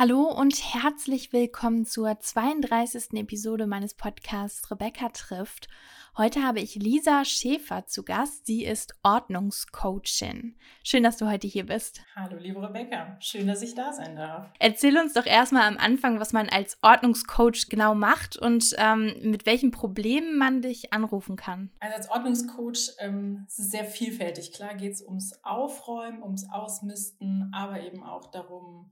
Hallo und herzlich willkommen zur 32. Episode meines Podcasts Rebecca trifft. Heute habe ich Lisa Schäfer zu Gast. Sie ist Ordnungscoachin. Schön, dass du heute hier bist. Hallo, liebe Rebecca. Schön, dass ich da sein darf. Erzähl uns doch erstmal am Anfang, was man als Ordnungscoach genau macht und ähm, mit welchen Problemen man dich anrufen kann. Also als Ordnungscoach ähm, ist es sehr vielfältig. Klar geht es ums Aufräumen, ums Ausmisten, aber eben auch darum,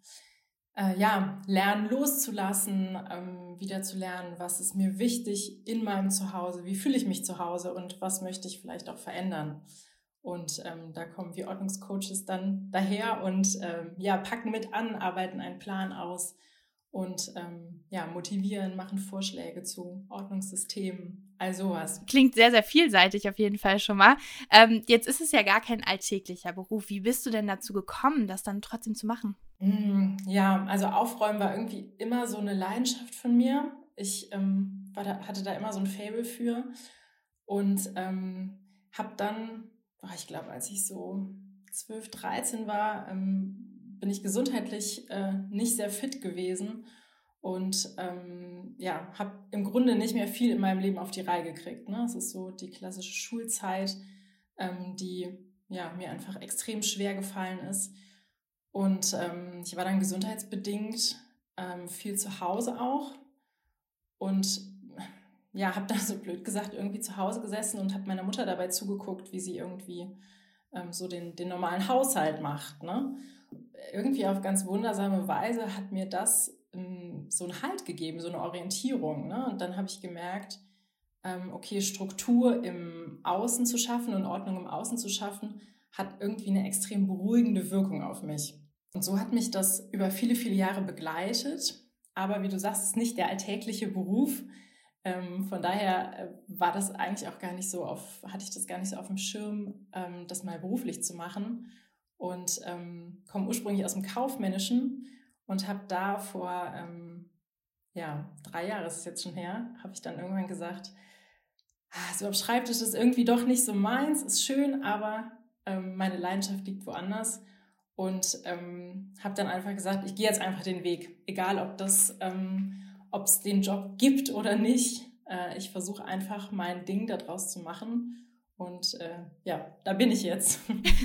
äh, ja, lernen loszulassen, ähm, wieder zu lernen, was ist mir wichtig in meinem Zuhause, wie fühle ich mich zu Hause und was möchte ich vielleicht auch verändern. Und ähm, da kommen wir Ordnungscoaches dann daher und ähm, ja, packen mit an, arbeiten einen Plan aus und ähm, ja, motivieren, machen Vorschläge zu Ordnungssystemen, all sowas. Klingt sehr, sehr vielseitig auf jeden Fall schon mal. Ähm, jetzt ist es ja gar kein alltäglicher Beruf. Wie bist du denn dazu gekommen, das dann trotzdem zu machen? Mm, ja, also Aufräumen war irgendwie immer so eine Leidenschaft von mir. Ich ähm, da, hatte da immer so ein Fable für und ähm, habe dann, oh, ich glaube, als ich so 12, 13 war, ähm, bin ich gesundheitlich äh, nicht sehr fit gewesen und ähm, ja, habe im Grunde nicht mehr viel in meinem Leben auf die Reihe gekriegt. Ne? Es ist so die klassische Schulzeit, ähm, die ja, mir einfach extrem schwer gefallen ist. Und ähm, ich war dann gesundheitsbedingt ähm, viel zu Hause auch und ja, habe dann so blöd gesagt irgendwie zu Hause gesessen und habe meiner Mutter dabei zugeguckt, wie sie irgendwie ähm, so den, den normalen Haushalt macht. Ne? Irgendwie auf ganz wundersame Weise hat mir das so einen Halt gegeben, so eine Orientierung. Ne? Und dann habe ich gemerkt, ähm, okay, Struktur im Außen zu schaffen und Ordnung im Außen zu schaffen, hat irgendwie eine extrem beruhigende Wirkung auf mich. Und so hat mich das über viele, viele Jahre begleitet. Aber wie du sagst, ist nicht der alltägliche Beruf. Ähm, von daher äh, war das eigentlich auch gar nicht so auf, hatte ich das gar nicht so auf dem Schirm, ähm, das mal beruflich zu machen. Und ähm, komme ursprünglich aus dem Kaufmännischen und habe da vor, ähm, ja, drei Jahre ist es jetzt schon her, habe ich dann irgendwann gesagt, ah, so am Schreibtisch ist irgendwie doch nicht so meins, ist schön, aber ähm, meine Leidenschaft liegt woanders und ähm, habe dann einfach gesagt, ich gehe jetzt einfach den Weg, egal ob das, ähm, ob es den Job gibt oder nicht. Äh, ich versuche einfach mein Ding daraus zu machen. Und äh, ja, da bin ich jetzt.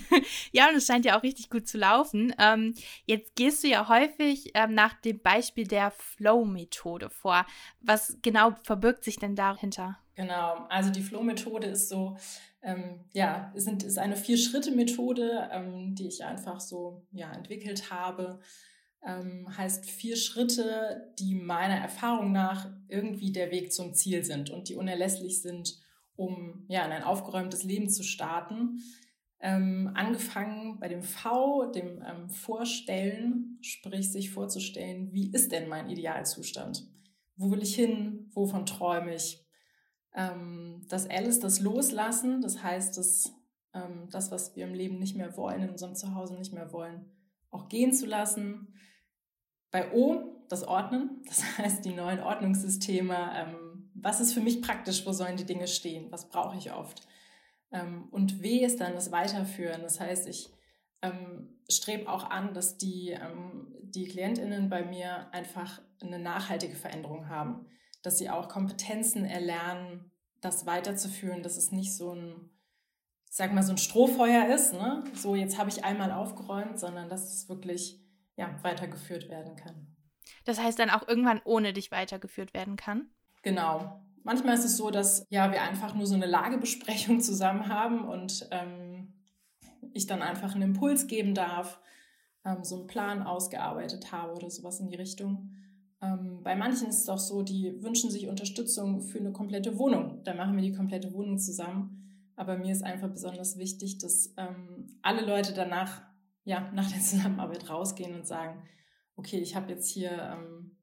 ja, und es scheint ja auch richtig gut zu laufen. Ähm, jetzt gehst du ja häufig ähm, nach dem Beispiel der Flow-Methode vor. Was genau verbirgt sich denn dahinter? Genau, also die Flow-Methode ist so, ähm, ja, sind, ist eine Vier-Schritte-Methode, ähm, die ich einfach so ja, entwickelt habe. Ähm, heißt vier Schritte, die meiner Erfahrung nach irgendwie der Weg zum Ziel sind und die unerlässlich sind, um ja, in ein aufgeräumtes Leben zu starten. Ähm, angefangen bei dem V, dem ähm, Vorstellen, sprich sich vorzustellen, wie ist denn mein Idealzustand? Wo will ich hin? Wovon träume ich? Ähm, das L ist das Loslassen, das heißt, dass, ähm, das, was wir im Leben nicht mehr wollen, in unserem Zuhause nicht mehr wollen, auch gehen zu lassen. Bei O das Ordnen, das heißt die neuen Ordnungssysteme. Was ist für mich praktisch? Wo sollen die Dinge stehen? Was brauche ich oft? Ähm, und W ist dann das Weiterführen. Das heißt, ich ähm, strebe auch an, dass die, ähm, die KlientInnen bei mir einfach eine nachhaltige Veränderung haben dass sie auch Kompetenzen erlernen, das weiterzuführen, dass es nicht so ein, ich sag mal, so ein Strohfeuer ist, ne? so jetzt habe ich einmal aufgeräumt, sondern dass es wirklich ja, weitergeführt werden kann. Das heißt dann auch irgendwann ohne dich weitergeführt werden kann? Genau. Manchmal ist es so, dass ja, wir einfach nur so eine Lagebesprechung zusammen haben und ähm, ich dann einfach einen Impuls geben darf, ähm, so einen Plan ausgearbeitet habe oder sowas in die Richtung. Ähm, bei manchen ist es auch so, die wünschen sich Unterstützung für eine komplette Wohnung. Da machen wir die komplette Wohnung zusammen. Aber mir ist einfach besonders wichtig, dass ähm, alle Leute danach, ja, nach der Zusammenarbeit rausgehen und sagen, okay, ich habe jetzt hier ähm,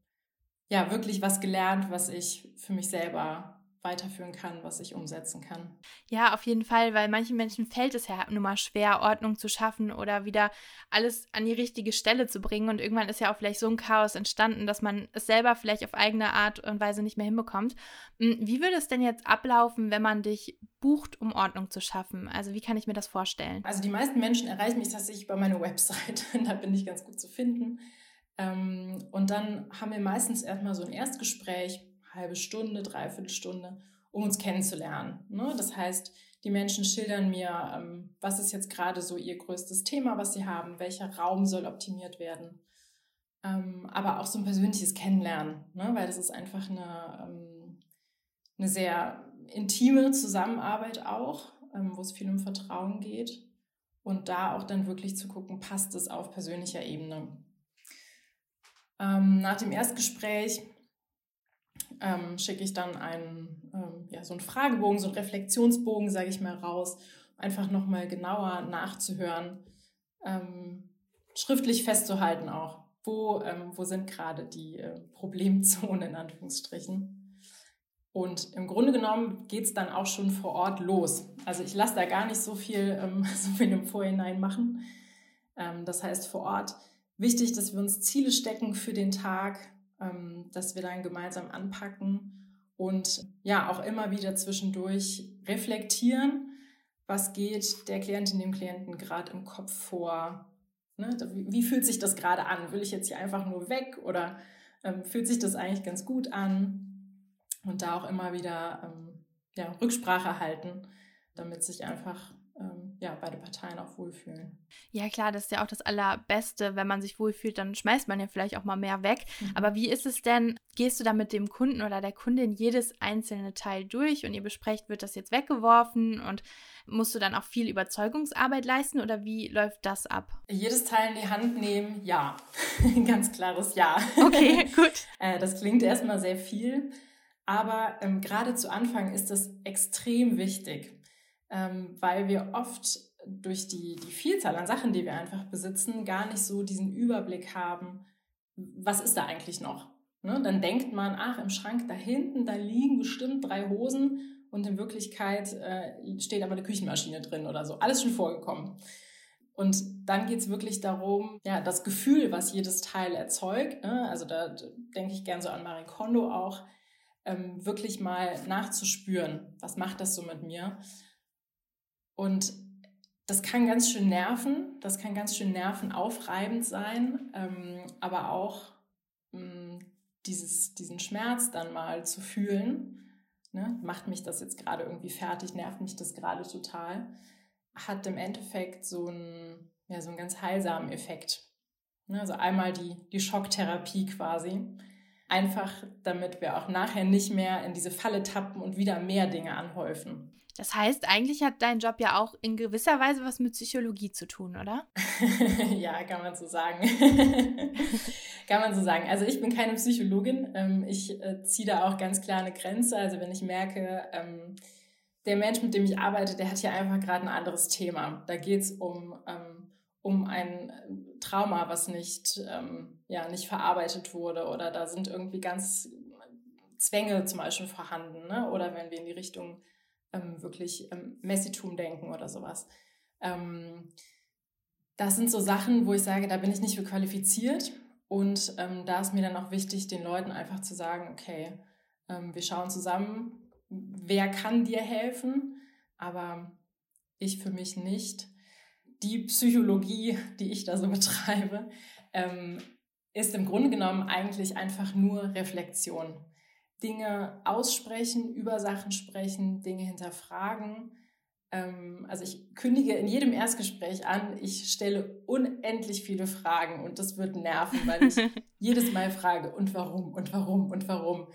ja wirklich was gelernt, was ich für mich selber weiterführen kann, was ich umsetzen kann. Ja, auf jeden Fall, weil manchen Menschen fällt es ja nun mal schwer, Ordnung zu schaffen oder wieder alles an die richtige Stelle zu bringen. Und irgendwann ist ja auch vielleicht so ein Chaos entstanden, dass man es selber vielleicht auf eigene Art und Weise nicht mehr hinbekommt. Hm, wie würde es denn jetzt ablaufen, wenn man dich bucht, um Ordnung zu schaffen? Also wie kann ich mir das vorstellen? Also die meisten Menschen erreichen mich tatsächlich bei meiner Website. da bin ich ganz gut zu finden. Ähm, und dann haben wir meistens erstmal so ein Erstgespräch halbe Stunde, dreiviertel Stunde, um uns kennenzulernen. Ne? Das heißt, die Menschen schildern mir, ähm, was ist jetzt gerade so ihr größtes Thema, was sie haben, welcher Raum soll optimiert werden. Ähm, aber auch so ein persönliches Kennenlernen, ne? weil das ist einfach eine, ähm, eine sehr intime Zusammenarbeit auch, ähm, wo es viel um Vertrauen geht. Und da auch dann wirklich zu gucken, passt es auf persönlicher Ebene. Ähm, nach dem Erstgespräch ähm, schicke ich dann einen, ähm, ja, so einen Fragebogen, so einen Reflexionsbogen, sage ich mal, raus, einfach nochmal genauer nachzuhören, ähm, schriftlich festzuhalten auch, wo, ähm, wo sind gerade die äh, Problemzonen in Anführungsstrichen. Und im Grunde genommen geht es dann auch schon vor Ort los. Also ich lasse da gar nicht so viel, ähm, so viel im Vorhinein machen. Das heißt vor Ort wichtig, dass wir uns Ziele stecken für den Tag, ähm, dass wir dann gemeinsam anpacken und ja auch immer wieder zwischendurch reflektieren, was geht der Klientin, dem Klienten gerade im Kopf vor. Ne? Wie fühlt sich das gerade an? Will ich jetzt hier einfach nur weg oder ähm, fühlt sich das eigentlich ganz gut an? Und da auch immer wieder ähm, ja, Rücksprache halten, damit sich einfach ähm, ja, beide Parteien auch wohlfühlen. Ja, klar, das ist ja auch das Allerbeste. Wenn man sich wohlfühlt, dann schmeißt man ja vielleicht auch mal mehr weg. Mhm. Aber wie ist es denn? Gehst du da mit dem Kunden oder der Kundin jedes einzelne Teil durch und ihr besprecht, wird das jetzt weggeworfen und musst du dann auch viel Überzeugungsarbeit leisten oder wie läuft das ab? Jedes Teil in die Hand nehmen, ja. Ganz klares Ja. Okay, gut. Äh, das klingt erstmal sehr viel. Aber ähm, gerade zu Anfang ist das extrem wichtig ähm, weil wir oft durch die, die Vielzahl an Sachen, die wir einfach besitzen, gar nicht so diesen Überblick haben, was ist da eigentlich noch. Ne? Dann denkt man, ach, im Schrank da hinten, da liegen bestimmt drei Hosen und in Wirklichkeit äh, steht aber eine Küchenmaschine drin oder so. Alles schon vorgekommen. Und dann geht es wirklich darum, ja, das Gefühl, was jedes Teil erzeugt, ne? also da denke ich gern so an Marie Kondo auch, ähm, wirklich mal nachzuspüren, was macht das so mit mir und das kann ganz schön nerven, das kann ganz schön nervenaufreibend sein, ähm, aber auch mh, mm, dieses, diesen Schmerz dann mal zu fühlen, ne? macht mich das jetzt gerade irgendwie fertig, nervt mich das gerade total, hat im Endeffekt so einen, ja, so einen ganz heilsamen Effekt. Ne? Also einmal die, die Schocktherapie quasi. Einfach damit wir auch nachher nicht mehr in diese Falle tappen und wieder mehr Dinge anhäufen. Das heißt, eigentlich hat dein Job ja auch in gewisser Weise was mit Psychologie zu tun, oder? ja, kann man so sagen. kann man so sagen. Also ich bin keine Psychologin. Ähm, ich äh, ziehe da auch ganz klar eine Grenze. Also wenn ich merke, ähm, der Mensch, mit dem ich arbeite, der hat hier einfach gerade ein anderes Thema. Da geht es um, ähm, um ein Trauma, was nicht, ja, nicht verarbeitet wurde oder da sind irgendwie ganz Zwänge zum Beispiel vorhanden. Ne? Oder wenn wir in die Richtung ähm, wirklich ähm, Messitum denken oder sowas. Ähm, das sind so Sachen, wo ich sage, da bin ich nicht für qualifiziert. Und ähm, da ist mir dann auch wichtig, den Leuten einfach zu sagen, okay, ähm, wir schauen zusammen, wer kann dir helfen, aber ich für mich nicht. Die Psychologie, die ich da so betreibe, ähm, ist im Grunde genommen eigentlich einfach nur Reflexion. Dinge aussprechen, über Sachen sprechen, Dinge hinterfragen. Ähm, also ich kündige in jedem Erstgespräch an, ich stelle unendlich viele Fragen und das wird nerven, weil ich jedes Mal frage, und warum, und warum, und warum.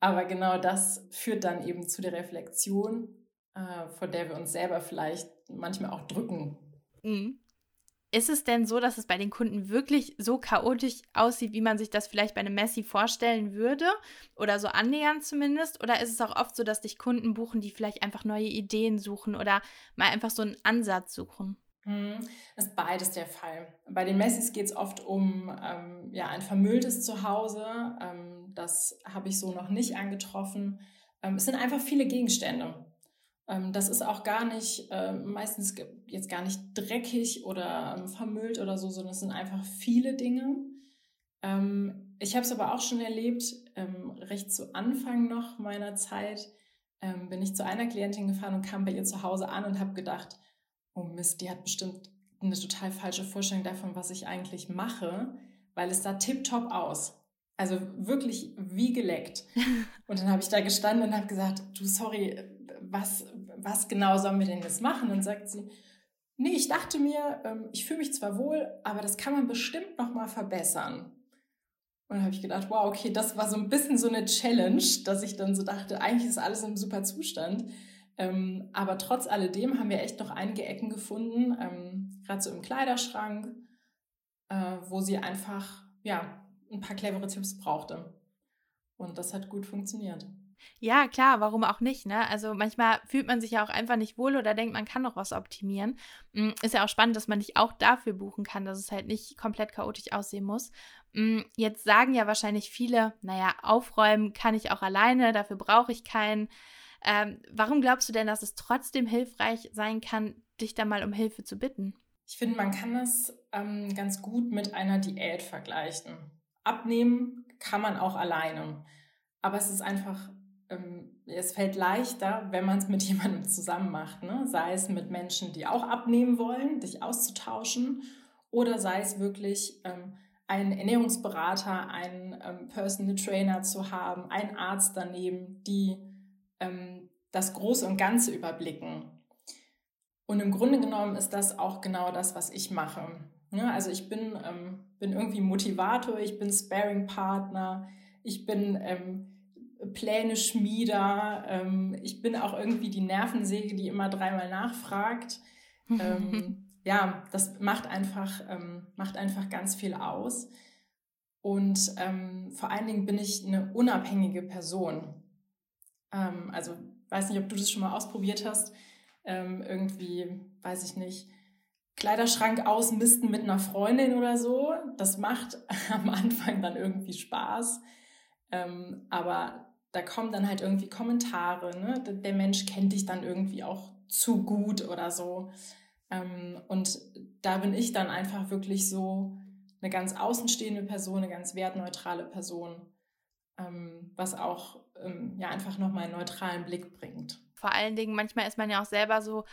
Aber genau das führt dann eben zu der Reflexion, äh, vor der wir uns selber vielleicht manchmal auch drücken. Mhm. Ist es denn so, dass es bei den Kunden wirklich so chaotisch aussieht, wie man sich das vielleicht bei einem Messi vorstellen würde? Oder so annähernd zumindest? Oder ist es auch oft so, dass dich Kunden buchen, die vielleicht einfach neue Ideen suchen oder mal einfach so einen Ansatz suchen? Hm, das ist beides der Fall. Bei den Messis geht es oft um ähm, ja, ein vermülltes Zuhause. Ähm, das habe ich so noch nicht angetroffen. Ähm, es sind einfach viele Gegenstände. Ähm, das ist auch gar nicht, äh, meistens jetzt gar nicht dreckig oder ähm, vermüllt oder so, sondern es sind einfach viele Dinge. Ähm, ich habe es aber auch schon erlebt, ähm, recht zu Anfang noch meiner Zeit ähm, bin ich zu einer Klientin gefahren und kam bei ihr zu Hause an und habe gedacht, oh Mist, die hat bestimmt eine total falsche Vorstellung davon, was ich eigentlich mache, weil es sah tipptopp aus. Also wirklich wie geleckt. Und dann habe ich da gestanden und habe gesagt, du, sorry, was, was genau sollen wir denn jetzt machen? Und sagt sie, nee, ich dachte mir, ähm, ich fühle mich zwar wohl, aber das kann man bestimmt noch mal verbessern. Und dann habe ich gedacht, wow, okay, das war so ein bisschen so eine Challenge, dass ich dann so dachte, eigentlich ist alles im super Zustand. Ähm, aber trotz alledem haben wir echt noch einige Ecken gefunden, ähm, gerade so im Kleiderschrank, äh, wo sie einfach ja, ein paar clevere Tipps brauchte. Und das hat gut funktioniert. Ja, klar, warum auch nicht, ne? Also manchmal fühlt man sich ja auch einfach nicht wohl oder denkt, man kann noch was optimieren. Hm, ist ja auch spannend, dass man dich auch dafür buchen kann, dass es halt nicht komplett chaotisch aussehen muss. Hm, jetzt sagen ja wahrscheinlich viele, naja, aufräumen kann ich auch alleine, dafür brauche ich keinen. Ähm, warum glaubst du denn, dass es trotzdem hilfreich sein kann, dich da mal um Hilfe zu bitten? Ich finde, man kann das ähm, ganz gut mit einer Diät vergleichen. Abnehmen kann man auch alleine. Aber es ist einfach ähm, es fällt leichter, wenn man es mit jemandem zusammen macht. Ne? Sei es mit Menschen, die auch abnehmen wollen, dich auszutauschen, oder sei es wirklich ähm, einen Ernährungsberater, einen ähm, Personal Trainer zu haben, einen Arzt daneben, die ähm, das Große und Ganze überblicken. Und im Grunde genommen ist das auch genau das, was ich mache. Ja, also ich bin, ähm, bin irgendwie Motivator, ich bin Sparing-Partner, ich bin ähm, Pläne Schmieder. Ähm, ich bin auch irgendwie die Nervensäge, die immer dreimal nachfragt. ähm, ja, das macht einfach, ähm, macht einfach ganz viel aus. Und ähm, vor allen Dingen bin ich eine unabhängige Person. Ähm, also weiß nicht, ob du das schon mal ausprobiert hast. Ähm, irgendwie, weiß ich nicht, Kleiderschrank ausmisten mit einer Freundin oder so. Das macht am Anfang dann irgendwie Spaß. Ähm, aber da kommen dann halt irgendwie Kommentare, ne? Der Mensch kennt dich dann irgendwie auch zu gut oder so. Ähm, und da bin ich dann einfach wirklich so eine ganz außenstehende Person, eine ganz wertneutrale Person, ähm, was auch ähm, ja einfach nochmal einen neutralen Blick bringt. Vor allen Dingen, manchmal ist man ja auch selber so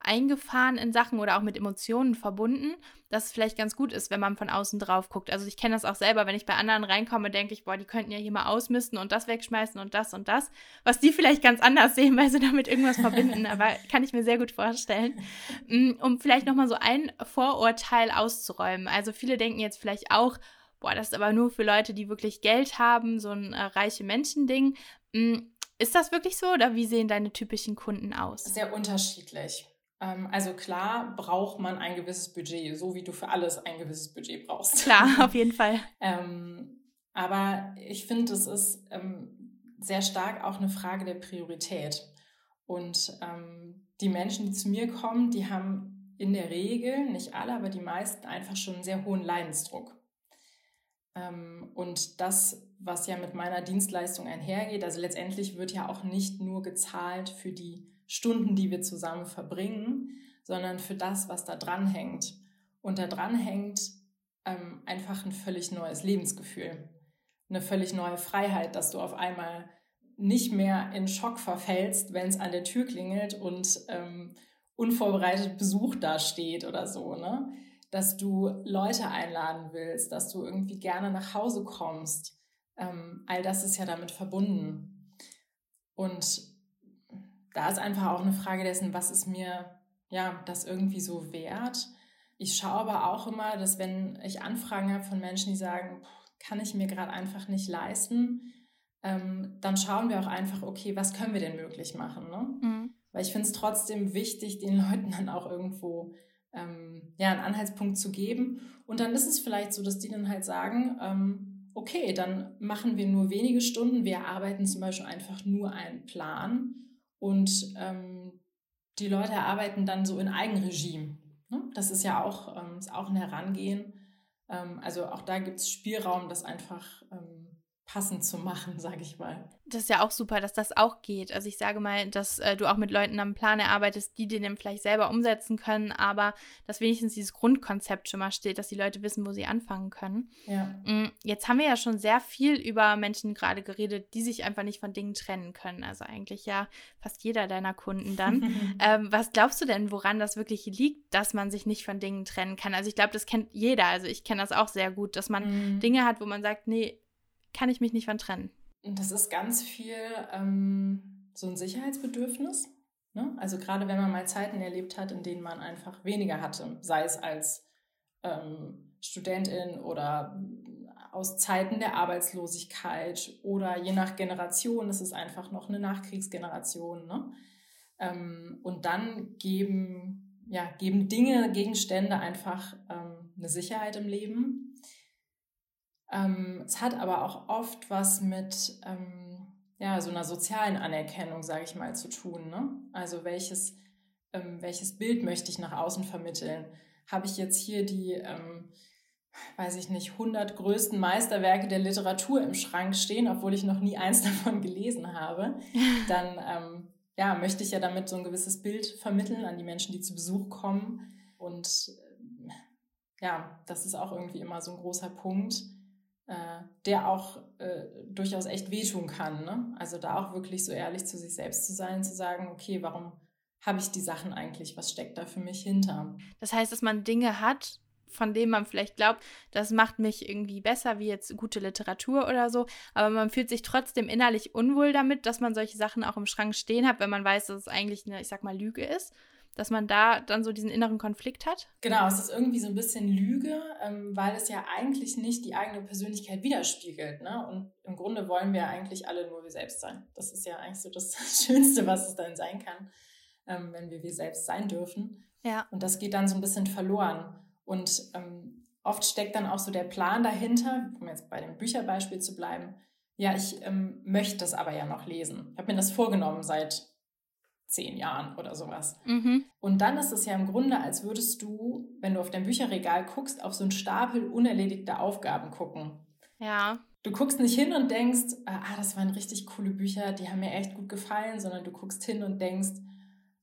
eingefahren in Sachen oder auch mit Emotionen verbunden, dass es vielleicht ganz gut ist, wenn man von außen drauf guckt. Also ich kenne das auch selber, wenn ich bei anderen reinkomme, denke ich, boah, die könnten ja hier mal ausmisten und das wegschmeißen und das und das, was die vielleicht ganz anders sehen, weil sie damit irgendwas verbinden, aber kann ich mir sehr gut vorstellen. Mm, um vielleicht nochmal so ein Vorurteil auszuräumen. Also viele denken jetzt vielleicht auch, boah, das ist aber nur für Leute, die wirklich Geld haben, so ein äh, reiche Menschen-Ding. Mm, ist das wirklich so oder wie sehen deine typischen Kunden aus? Sehr unterschiedlich. Ähm, also klar braucht man ein gewisses Budget, so wie du für alles ein gewisses Budget brauchst. Klar, auf jeden Fall. ähm, aber ich finde, es ist ähm, sehr stark auch eine Frage der Priorität. Und ähm, die Menschen, die zu mir kommen, die haben in der Regel, nicht alle, aber die meisten einfach schon einen sehr hohen Leidensdruck. Und das, was ja mit meiner Dienstleistung einhergeht, also letztendlich wird ja auch nicht nur gezahlt für die Stunden, die wir zusammen verbringen, sondern für das, was da dran hängt. Und da dran hängt ähm, einfach ein völlig neues Lebensgefühl, eine völlig neue Freiheit, dass du auf einmal nicht mehr in Schock verfällst, wenn es an der Tür klingelt und ähm, unvorbereitet Besuch dasteht oder so, ne? Dass du Leute einladen willst, dass du irgendwie gerne nach Hause kommst. Ähm, all das ist ja damit verbunden. Und da ist einfach auch eine Frage dessen, was ist mir ja das irgendwie so wert. Ich schaue aber auch immer, dass wenn ich Anfragen habe von Menschen, die sagen, kann ich mir gerade einfach nicht leisten, ähm, dann schauen wir auch einfach, okay, was können wir denn möglich machen? Ne? Mhm. Weil ich finde es trotzdem wichtig, den Leuten dann auch irgendwo ähm, ja, einen Anhaltspunkt zu geben. Und dann ist es vielleicht so, dass die dann halt sagen, ähm, okay, dann machen wir nur wenige Stunden, wir arbeiten zum Beispiel einfach nur einen Plan und ähm, die Leute arbeiten dann so in Eigenregie. Ne? Das ist ja auch, ähm, ist auch ein Herangehen. Ähm, also auch da gibt es Spielraum, das einfach ähm, passend zu machen, sage ich mal. Das ist ja auch super, dass das auch geht. Also ich sage mal, dass äh, du auch mit Leuten am Plan erarbeitest, die den dann vielleicht selber umsetzen können, aber dass wenigstens dieses Grundkonzept schon mal steht, dass die Leute wissen, wo sie anfangen können. Ja. Mm, jetzt haben wir ja schon sehr viel über Menschen gerade geredet, die sich einfach nicht von Dingen trennen können. Also eigentlich ja fast jeder deiner Kunden dann. ähm, was glaubst du denn, woran das wirklich liegt, dass man sich nicht von Dingen trennen kann? Also ich glaube, das kennt jeder. Also ich kenne das auch sehr gut, dass man mhm. Dinge hat, wo man sagt, nee, kann ich mich nicht von trennen. Das ist ganz viel ähm, so ein Sicherheitsbedürfnis. Ne? Also gerade wenn man mal Zeiten erlebt hat, in denen man einfach weniger hatte, sei es als ähm, Studentin oder aus Zeiten der Arbeitslosigkeit oder je nach Generation ist es einfach noch eine Nachkriegsgeneration. Ne? Ähm, und dann geben, ja, geben Dinge, Gegenstände einfach ähm, eine Sicherheit im Leben ähm, es hat aber auch oft was mit ähm, ja, so einer sozialen Anerkennung, sage ich mal, zu tun. Ne? Also welches, ähm, welches Bild möchte ich nach außen vermitteln? Habe ich jetzt hier die, ähm, weiß ich nicht, 100 größten Meisterwerke der Literatur im Schrank stehen, obwohl ich noch nie eins davon gelesen habe, dann ähm, ja, möchte ich ja damit so ein gewisses Bild vermitteln an die Menschen, die zu Besuch kommen. Und äh, ja, das ist auch irgendwie immer so ein großer Punkt äh, der auch äh, durchaus echt wehtun kann. Ne? Also da auch wirklich so ehrlich zu sich selbst zu sein, zu sagen, okay, warum habe ich die Sachen eigentlich? Was steckt da für mich hinter? Das heißt, dass man Dinge hat, von denen man vielleicht glaubt, das macht mich irgendwie besser, wie jetzt gute Literatur oder so, aber man fühlt sich trotzdem innerlich unwohl damit, dass man solche Sachen auch im Schrank stehen hat, wenn man weiß, dass es eigentlich eine, ich sag mal, Lüge ist dass man da dann so diesen inneren Konflikt hat? Genau, es ist irgendwie so ein bisschen Lüge, ähm, weil es ja eigentlich nicht die eigene Persönlichkeit widerspiegelt. Ne? Und im Grunde wollen wir eigentlich alle nur wir selbst sein. Das ist ja eigentlich so das Schönste, was es dann sein kann, ähm, wenn wir wir selbst sein dürfen. Ja. Und das geht dann so ein bisschen verloren. Und ähm, oft steckt dann auch so der Plan dahinter, um jetzt bei dem Bücherbeispiel zu bleiben. Ja, ich ähm, möchte das aber ja noch lesen. Ich habe mir das vorgenommen seit zehn Jahren oder sowas. Mhm. Und dann ist es ja im Grunde, als würdest du, wenn du auf dein Bücherregal guckst, auf so einen Stapel unerledigter Aufgaben gucken. Ja. Du guckst nicht hin und denkst, ah, das waren richtig coole Bücher, die haben mir echt gut gefallen, sondern du guckst hin und denkst,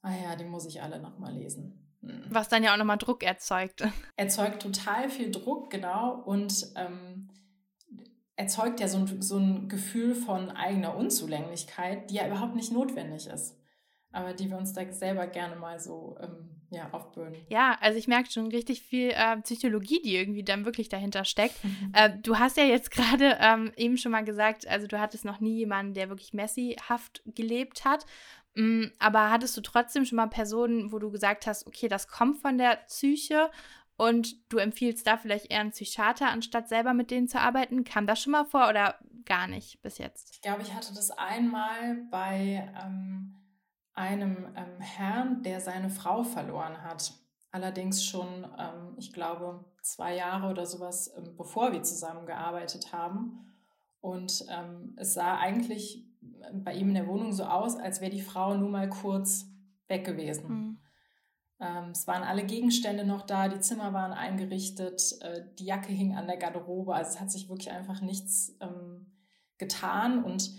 ah ja, die muss ich alle nochmal lesen. Hm. Was dann ja auch nochmal Druck erzeugt. Erzeugt total viel Druck, genau. Und ähm, erzeugt ja so ein, so ein Gefühl von eigener Unzulänglichkeit, die ja überhaupt nicht notwendig ist aber die wir uns da selber gerne mal so ähm, ja, aufbürden. Ja, also ich merke schon richtig viel äh, Psychologie, die irgendwie dann wirklich dahinter steckt. äh, du hast ja jetzt gerade ähm, eben schon mal gesagt, also du hattest noch nie jemanden, der wirklich messihaft gelebt hat. Mm, aber hattest du trotzdem schon mal Personen, wo du gesagt hast, okay, das kommt von der Psyche und du empfiehlst da vielleicht eher einen Psychiater, anstatt selber mit denen zu arbeiten? Kam das schon mal vor oder gar nicht bis jetzt? Ich glaube, ich hatte das einmal bei ähm, einem ähm, Herrn, der seine Frau verloren hat. Allerdings schon, ähm, ich glaube, zwei Jahre oder sowas, ähm, bevor wir zusammengearbeitet haben. Und ähm, es sah eigentlich äh, bei ihm in der Wohnung so aus, als wäre die Frau nur mal kurz weg gewesen. Mhm. es waren alle Gegenstände noch da, die Zimmer waren eingerichtet, äh, die Jacke hing an der Garderobe. Also es hat sich wirklich einfach nichts ähm, getan. Und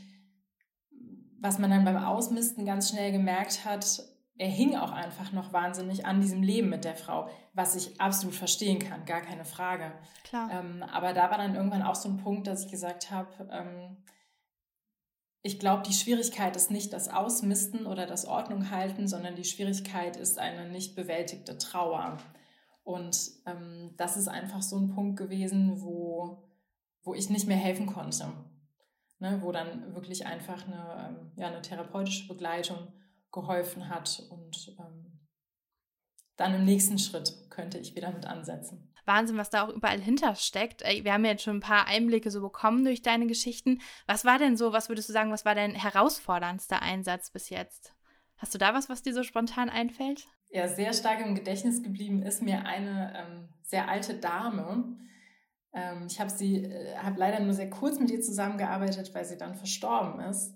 was man dann beim Ausmisten ganz schnell gemerkt hat, er hing auch einfach noch wahnsinnig an diesem Leben mit der Frau, was ich absolut verstehen kann, gar keine Frage. Klar. Ähm, aber da war dann irgendwann auch so ein Punkt, dass ich gesagt habe, ähm, ich glaube, die Schwierigkeit ist nicht das Ausmisten oder das Ordnung halten, sondern die Schwierigkeit ist eine nicht bewältigte Trauer. Und ähm, das ist einfach so ein Punkt gewesen, wo, wo ich nicht mehr helfen konnte ne, wo dann wirklich einfach eine, ähm, ja, eine therapeutische Begleitung geholfen hat und ähm, dann im nächsten Schritt könnte ich wieder mit ansetzen. Wahnsinn, was da auch überall hintersteckt. Wir haben jetzt schon ein paar Einblicke so bekommen durch deine Geschichten. Was war denn so, was würdest du sagen, was war dein herausforderndster Einsatz bis jetzt? Hast du da was, was dir so spontan einfällt? Ja, sehr stark im Gedächtnis geblieben ist mir eine ähm, sehr alte Dame, ähm, ich habe sie, äh, habe leider nur sehr kurz mit ihr zusammengearbeitet, weil sie dann verstorben ist.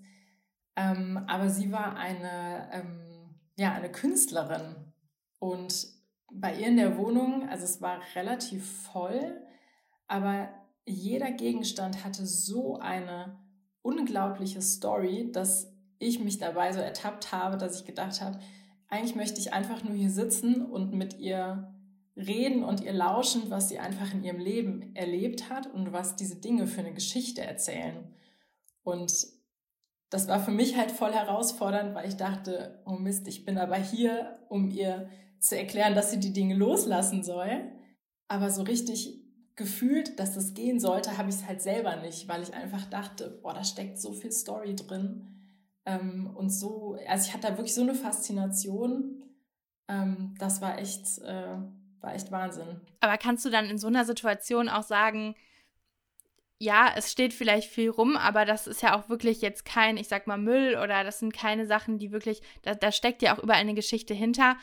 Ähm, aber sie war eine, ähm, ja, eine Künstlerin. Und bei ihr in der Wohnung, also es war relativ voll, aber jeder Gegenstand hatte so eine unglaubliche Story, dass ich mich dabei so ertappt habe, dass ich gedacht habe, eigentlich möchte ich einfach nur hier sitzen und mit ihr reden und ihr lauschen, was sie einfach in ihrem Leben erlebt hat und was diese Dinge für eine Geschichte erzählen. Und das war für mich halt voll herausfordernd, weil ich dachte, oh Mist, ich bin aber hier, um ihr zu erklären, dass sie die Dinge loslassen soll. Aber so richtig gefühlt, dass das gehen sollte, habe ich es halt selber nicht, weil ich einfach dachte, boah, da steckt so viel Story drin. Ähm, und so, also ich hatte da wirklich so eine Faszination. Ähm, das war echt, äh, war echt Wahnsinn. Aber kannst du dann in so einer Situation auch sagen, ja, es steht vielleicht viel rum, aber das ist ja auch wirklich jetzt kein, ich sag mal, Müll oder das sind keine Sachen, die wirklich, da, da steckt ja auch überall eine Geschichte hinter.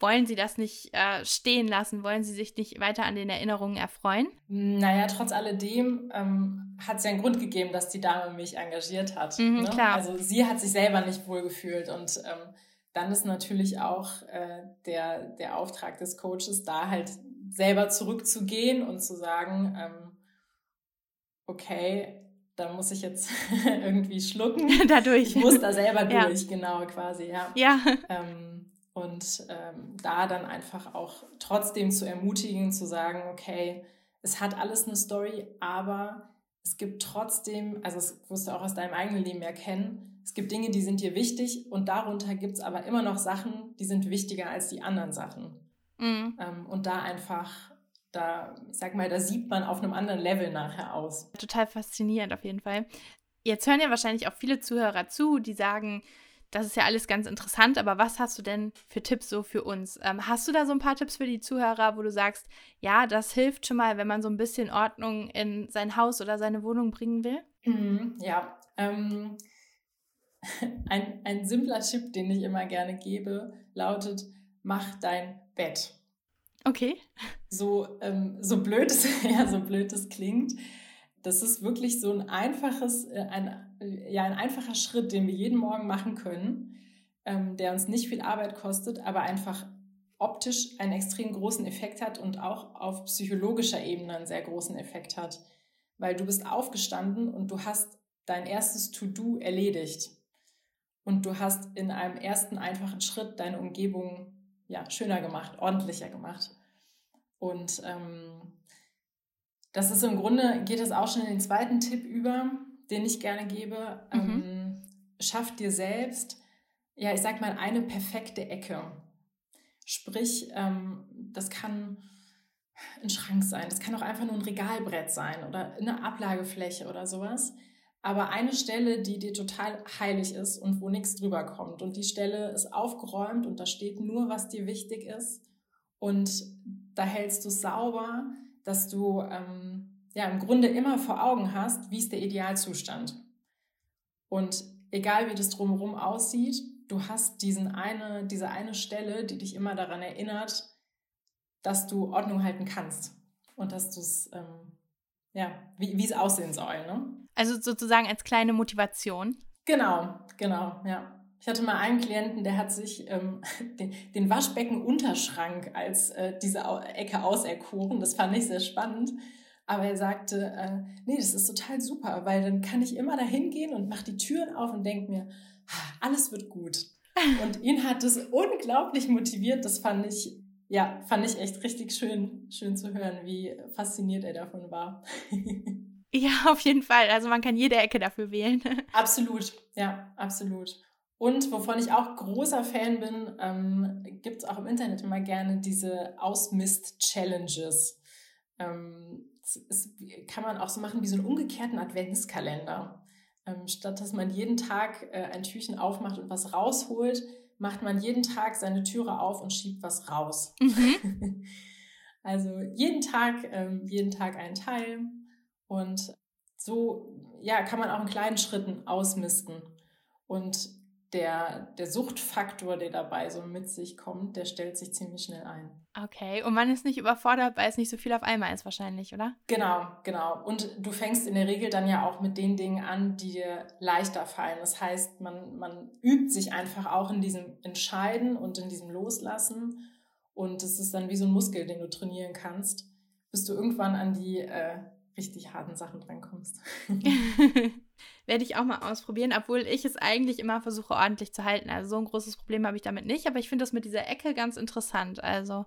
Wollen Sie das nicht äh, stehen lassen? Wollen Sie sich nicht weiter an den Erinnerungen erfreuen? Naja, trotz alledem ähm, hat es ja einen Grund gegeben, dass die Dame mich engagiert hat. Mhm, ne? Also sie hat sich selber nicht wohlgefühlt und ähm, dann ist natürlich auch äh, der, der Auftrag des Coaches, da halt selber zurückzugehen und zu sagen, ähm, okay, da muss ich jetzt irgendwie schlucken. Dadurch. Ich muss da selber durch, ja. genau, quasi, ja. Ja. Ähm, und ähm, da dann einfach auch trotzdem zu ermutigen, zu sagen, okay, es hat alles eine Story, aber es gibt trotzdem, also das wirst du auch aus deinem eigenen Leben erkennen, es gibt Dinge, die sind dir wichtig und darunter gibt es aber immer noch Sachen, die sind wichtiger als die anderen Sachen. Mhm. Ähm, und da einfach da, ich sag mal, da sieht man auf einem anderen Level nachher aus. Total faszinierend auf jeden Fall. Jetzt hören ja wahrscheinlich auch viele Zuhörer zu, die sagen, das ist ja alles ganz interessant, aber was hast du denn für Tipps so für uns? Ähm, hast du da so ein paar Tipps für die Zuhörer, wo du sagst, ja, das hilft schon mal, wenn man so ein bisschen Ordnung in sein Haus oder seine Wohnung bringen will? Mhm, ja, ähm, ein, ein simpler Tipp, den ich immer gerne gebe, lautet, mach dein Bett. Okay. So, ähm, so blöd es, ja, so blöd es klingt, das ist wirklich so ein einfaches, äh, ein, äh, ja, ein einfacher Schritt, den wir jeden Morgen machen können, ähm, der uns nicht viel Arbeit kostet, aber einfach optisch einen extrem großen Effekt hat und auch auf psychologischer Ebene einen sehr großen Effekt hat. Weil du bist aufgestanden und du hast dein erstes To-Do erledigt. Und du hast in einem ersten einfachen Schritt deine Umgebung ja, schöner gemacht, ordentlicher gemacht. Und ähm, das ist im Grunde, geht es auch schon in den zweiten Tipp über, den ich gerne gebe. Mhm. Ähm, schaff dir selbst, ja, ich sag mal, eine perfekte Ecke. Sprich, ähm, das kann ein Schrank sein, das kann auch einfach nur ein Regalbrett sein oder eine Ablagefläche oder sowas. Aber eine Stelle, die dir total heilig ist und wo nichts drüber kommt. Und die Stelle ist aufgeräumt und da steht nur, was dir wichtig ist. Und da hältst du sauber, dass du ähm, ja im Grunde immer vor Augen hast, wie ist der Idealzustand. Und egal wie das drumherum aussieht, du hast diesen eine, diese eine Stelle, die dich immer daran erinnert, dass du Ordnung halten kannst und dass du es, ähm, ja, wie es aussehen soll. Ne? Also sozusagen als kleine Motivation. Genau, genau, ja. Ich hatte mal einen Klienten, der hat sich ähm, den, den Waschbecken-Unterschrank als äh, diese Ecke auserkoren. Das fand ich sehr spannend. Aber er sagte, äh, nee, das ist total super, weil dann kann ich immer da hingehen und mache die Türen auf und denke mir, alles wird gut. Und ihn hat das unglaublich motiviert. Das fand ich, ja, fand ich echt richtig schön, schön zu hören, wie fasziniert er davon war. Ja, auf jeden Fall. Also man kann jede Ecke dafür wählen. Absolut, ja, absolut. Und wovon ich auch großer Fan bin, ähm, gibt es auch im Internet immer gerne diese Ausmist-Challenges. Ähm, das kann man auch so machen wie so einen umgekehrten Adventskalender. Ähm, statt dass man jeden Tag äh, ein Türchen aufmacht und was rausholt, macht man jeden Tag seine Türe auf und schiebt was raus. Mhm. also jeden Tag, ähm, jeden Tag ein Teil. Und so ja, kann man auch in kleinen Schritten ausmisten. Und der, der Suchtfaktor, der dabei so mit sich kommt, der stellt sich ziemlich schnell ein. Okay, und man ist nicht überfordert, weil es nicht so viel auf einmal ist wahrscheinlich, oder? Genau, genau. Und du fängst in der Regel dann ja auch mit den Dingen an, die dir leichter fallen. Das heißt, man, man übt sich einfach auch in diesem Entscheiden und in diesem Loslassen. Und es ist dann wie so ein Muskel, den du trainieren kannst, bis du irgendwann an die äh, richtig harten Sachen drankommst. Werde ich auch mal ausprobieren, obwohl ich es eigentlich immer versuche, ordentlich zu halten. Also so ein großes Problem habe ich damit nicht, aber ich finde das mit dieser Ecke ganz interessant. Also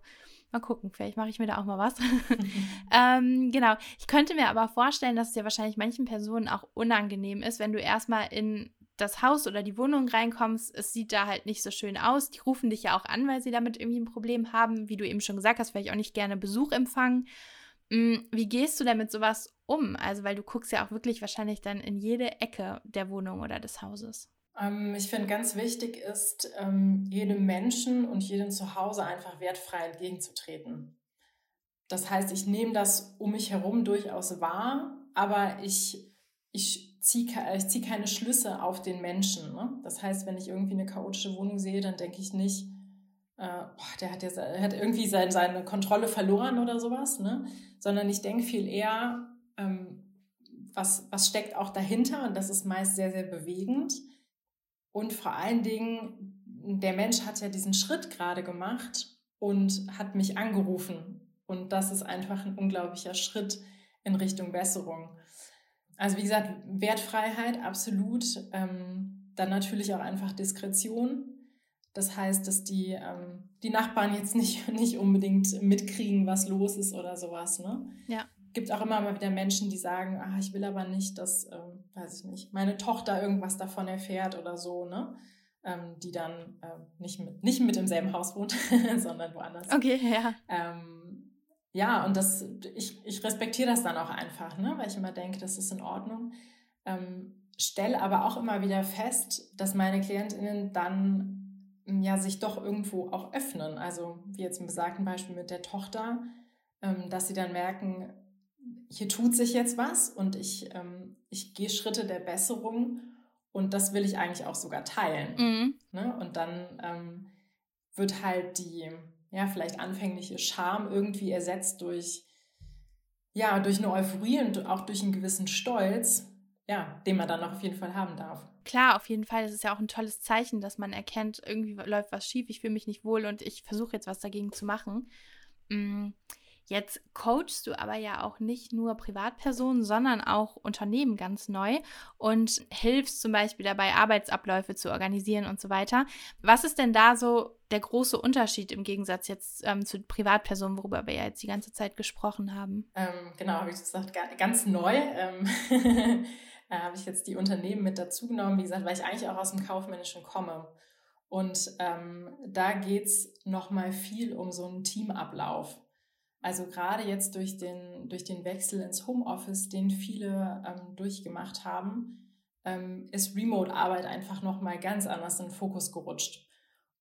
mal gucken, vielleicht mache ich mir da auch mal was. ähm, genau. Ich könnte mir aber vorstellen, dass es ja wahrscheinlich manchen Personen auch unangenehm ist, wenn du erstmal in das Haus oder die Wohnung reinkommst, es sieht da halt nicht so schön aus. Die rufen dich ja auch an, weil sie damit irgendwie ein Problem haben. Wie du eben schon gesagt hast, vielleicht auch nicht gerne Besuch empfangen. Mm, wie gehst du denn mit sowas um? Also, weil du guckst ja auch wirklich wahrscheinlich dann in jede Ecke der Wohnung oder des Hauses. Ähm, ich finde, ganz wichtig ist, ähm, jedem Menschen und jedem Zuhause einfach wertfrei entgegenzutreten. Das heißt, ich nehme das um mich herum durchaus wahr, aber ich, ich ziehe ich zieh keine Schlüsse auf den Menschen. Ne? Das heißt, wenn ich irgendwie eine chaotische Wohnung sehe, dann denke ich nicht, äh, boah, der hat, ja, hat irgendwie sein, seine Kontrolle verloren oder sowas, ne? sondern ich denke viel eher, ähm, was, was steckt auch dahinter und das ist meist sehr, sehr bewegend. Und vor allen Dingen, der Mensch hat ja diesen Schritt gerade gemacht und hat mich angerufen. Und das ist einfach ein unglaublicher Schritt in Richtung Besserung. Also wie gesagt, Wertfreiheit absolut. Ähm, dann natürlich auch einfach Diskretion. Das heißt, dass die, ähm, die Nachbarn jetzt nicht, nicht unbedingt mitkriegen, was los ist oder sowas. Ne? Ja. Gibt auch immer mal wieder Menschen, die sagen, ah, ich will aber nicht, dass, ähm, weiß ich nicht, meine Tochter irgendwas davon erfährt oder so, ne? Ähm, die dann ähm, nicht, mit, nicht mit im selben Haus wohnt, sondern woanders. Okay, ja. Ähm, ja, und das, ich, ich respektiere das dann auch einfach, ne? weil ich immer denke, das ist in Ordnung. Ähm, stelle aber auch immer wieder fest, dass meine KlientInnen dann ja sich doch irgendwo auch öffnen. Also wie jetzt im besagten Beispiel mit der Tochter, ähm, dass sie dann merken, hier tut sich jetzt was und ich, ähm, ich gehe Schritte der Besserung und das will ich eigentlich auch sogar teilen. Mhm. Ne? Und dann ähm, wird halt die, ja, vielleicht anfängliche Scham irgendwie ersetzt durch, ja, durch eine Euphorie und auch durch einen gewissen Stolz, ja, den man dann auch auf jeden Fall haben darf. Klar, auf jeden Fall. Das ist ja auch ein tolles Zeichen, dass man erkennt, irgendwie läuft was schief, ich fühle mich nicht wohl und ich versuche jetzt was dagegen zu machen. Mm, jetzt coachst du aber ja auch nicht nur Privatpersonen, sondern auch Unternehmen ganz neu und hilfst zum Beispiel dabei, Arbeitsabläufe zu organisieren und so weiter. Was ist denn da so der große Unterschied im Gegensatz jetzt ähm, zu Privatpersonen, worüber wir ja jetzt die ganze Zeit gesprochen haben? Ähm, genau, habe ich gesagt, ganz neu. Ähm äh, habe ich jetzt die Unternehmen mit dazu genommen, wie gesagt, weil ich eigentlich auch aus dem Kaufmännischen komme. Und ähm, da geht es nochmal viel um so einen Teamablauf. Also gerade jetzt durch den, durch den Wechsel ins Homeoffice, den viele ähm, durchgemacht haben, ähm, ist Remote-Arbeit einfach nochmal ganz anders in den Fokus gerutscht.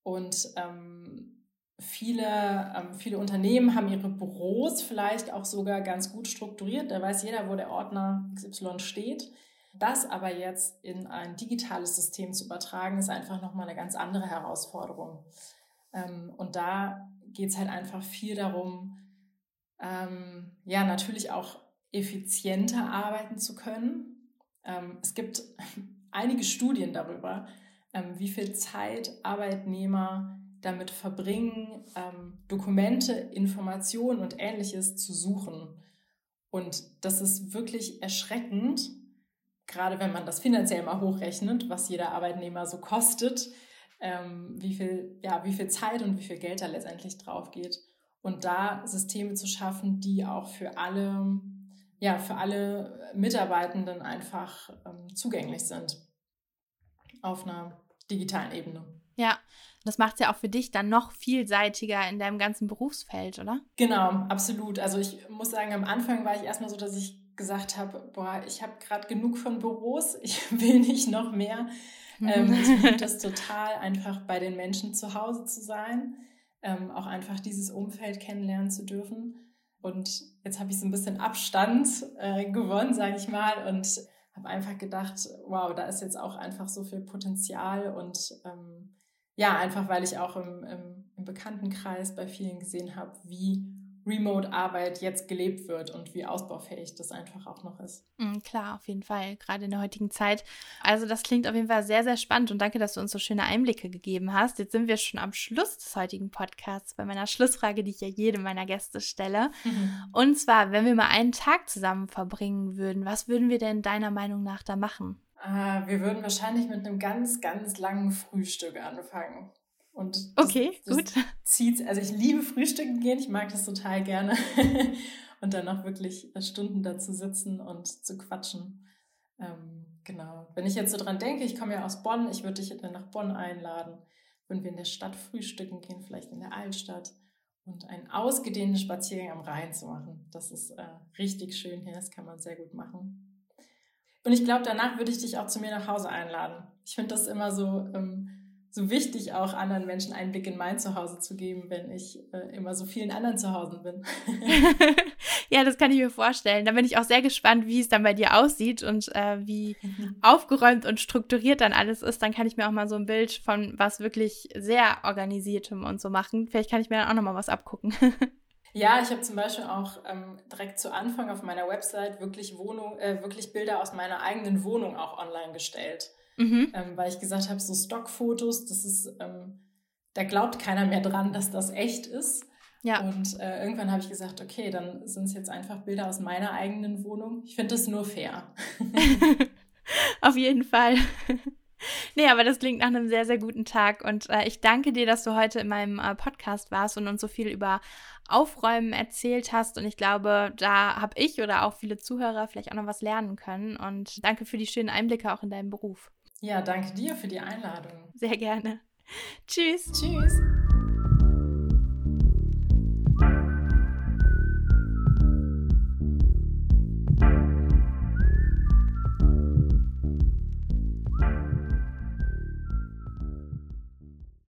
Und ähm, viele, ähm, viele Unternehmen haben ihre Büros vielleicht auch sogar ganz gut strukturiert. Da weiß jeder, wo der Ordner XY steht. Das aber jetzt in ein digitales System zu übertragen, ist einfach nochmal eine ganz andere Herausforderung. Ähm, und da geht es halt einfach viel darum, ähm, ja, natürlich auch effizienter arbeiten zu können. Ähm, es gibt einige Studien darüber, wie viel Zeit Arbeitnehmer damit verbringen, Dokumente, Informationen und ähnliches zu suchen. Und das ist wirklich erschreckend, gerade wenn man das finanziell mal hochrechnet, was jeder Arbeitnehmer so kostet, ähm, wie, viel, ja, wie viel Zeit und wie viel Geld da letztendlich drauf geht. Und da Systeme zu schaffen, die auch für alle, ja, für alle Mitarbeitenden einfach ähm, zugänglich sind auf einer digitalen Ebene. Ja, das macht es ja auch für dich dann noch vielseitiger in deinem ganzen Berufsfeld, oder? Genau, absolut. Also ich muss sagen, am Anfang war ich erstmal so, dass ich gesagt habe, boah, ich habe gerade genug von Büros, ich will nicht noch mehr. ähm, ich liebe das total, einfach bei den Menschen zu Hause zu sein, ähm, auch einfach dieses Umfeld kennenlernen zu dürfen. Und jetzt habe ich so ein bisschen Abstand äh, gewonnen, sage ich mal, und habe einfach gedacht, wow, da ist jetzt auch einfach so viel Potenzial und ähm, ja, einfach weil ich auch im, im, im Bekanntenkreis bei vielen gesehen habe, wie Remote-Arbeit jetzt gelebt wird und wie ausbaufähig das einfach auch noch ist. Mhm, klar, auf jeden Fall, gerade in der heutigen Zeit. Also das klingt auf jeden Fall sehr, sehr spannend und danke, dass du uns so schöne Einblicke gegeben hast. Jetzt sind wir schon am Schluss des heutigen Podcasts bei meiner Schlussfrage, die ich ja jedem meiner Gäste stelle. Mhm. Und zwar, wenn wir mal einen Tag zusammen verbringen würden, was würden wir denn deiner Meinung nach da machen? Uh, wir würden wahrscheinlich mit einem ganz, ganz langen Frühstück anfangen. Und das, okay, das gut. Zieht, also ich liebe Frühstücken gehen, ich mag das total gerne. und dann auch wirklich äh, Stunden dazu sitzen und zu quatschen. Ähm, genau. Wenn ich jetzt so dran denke, ich komme ja aus Bonn, ich würde dich dann nach Bonn einladen, wenn wir in der Stadt frühstücken gehen, vielleicht in der Altstadt und einen ausgedehnten Spaziergang am Rhein zu machen. Das ist äh, richtig schön hier, das kann man sehr gut machen. Und ich glaube, danach würde ich dich auch zu mir nach Hause einladen. Ich finde das immer so ähm, so wichtig, auch anderen Menschen Einblick in mein Zuhause zu geben, wenn ich äh, immer so vielen anderen zu Hause bin. ja, das kann ich mir vorstellen. Da bin ich auch sehr gespannt, wie es dann bei dir aussieht und äh, wie aufgeräumt und strukturiert dann alles ist. Dann kann ich mir auch mal so ein Bild von was wirklich sehr organisiertem und so machen. Vielleicht kann ich mir dann auch noch mal was abgucken. Ja, ich habe zum Beispiel auch ähm, direkt zu Anfang auf meiner Website wirklich Wohnung, äh, wirklich Bilder aus meiner eigenen Wohnung auch online gestellt. Mhm. Ähm, weil ich gesagt habe, so Stockfotos, das ist, ähm, da glaubt keiner mehr dran, dass das echt ist. Ja. Und äh, irgendwann habe ich gesagt, okay, dann sind es jetzt einfach Bilder aus meiner eigenen Wohnung. Ich finde das nur fair. Auf jeden Fall. Nee, aber das klingt nach einem sehr, sehr guten Tag. Und äh, ich danke dir, dass du heute in meinem äh, Podcast warst und uns so viel über Aufräumen erzählt hast. Und ich glaube, da habe ich oder auch viele Zuhörer vielleicht auch noch was lernen können. Und danke für die schönen Einblicke auch in deinen Beruf. Ja, danke dir für die Einladung. Sehr gerne. Tschüss. Tschüss.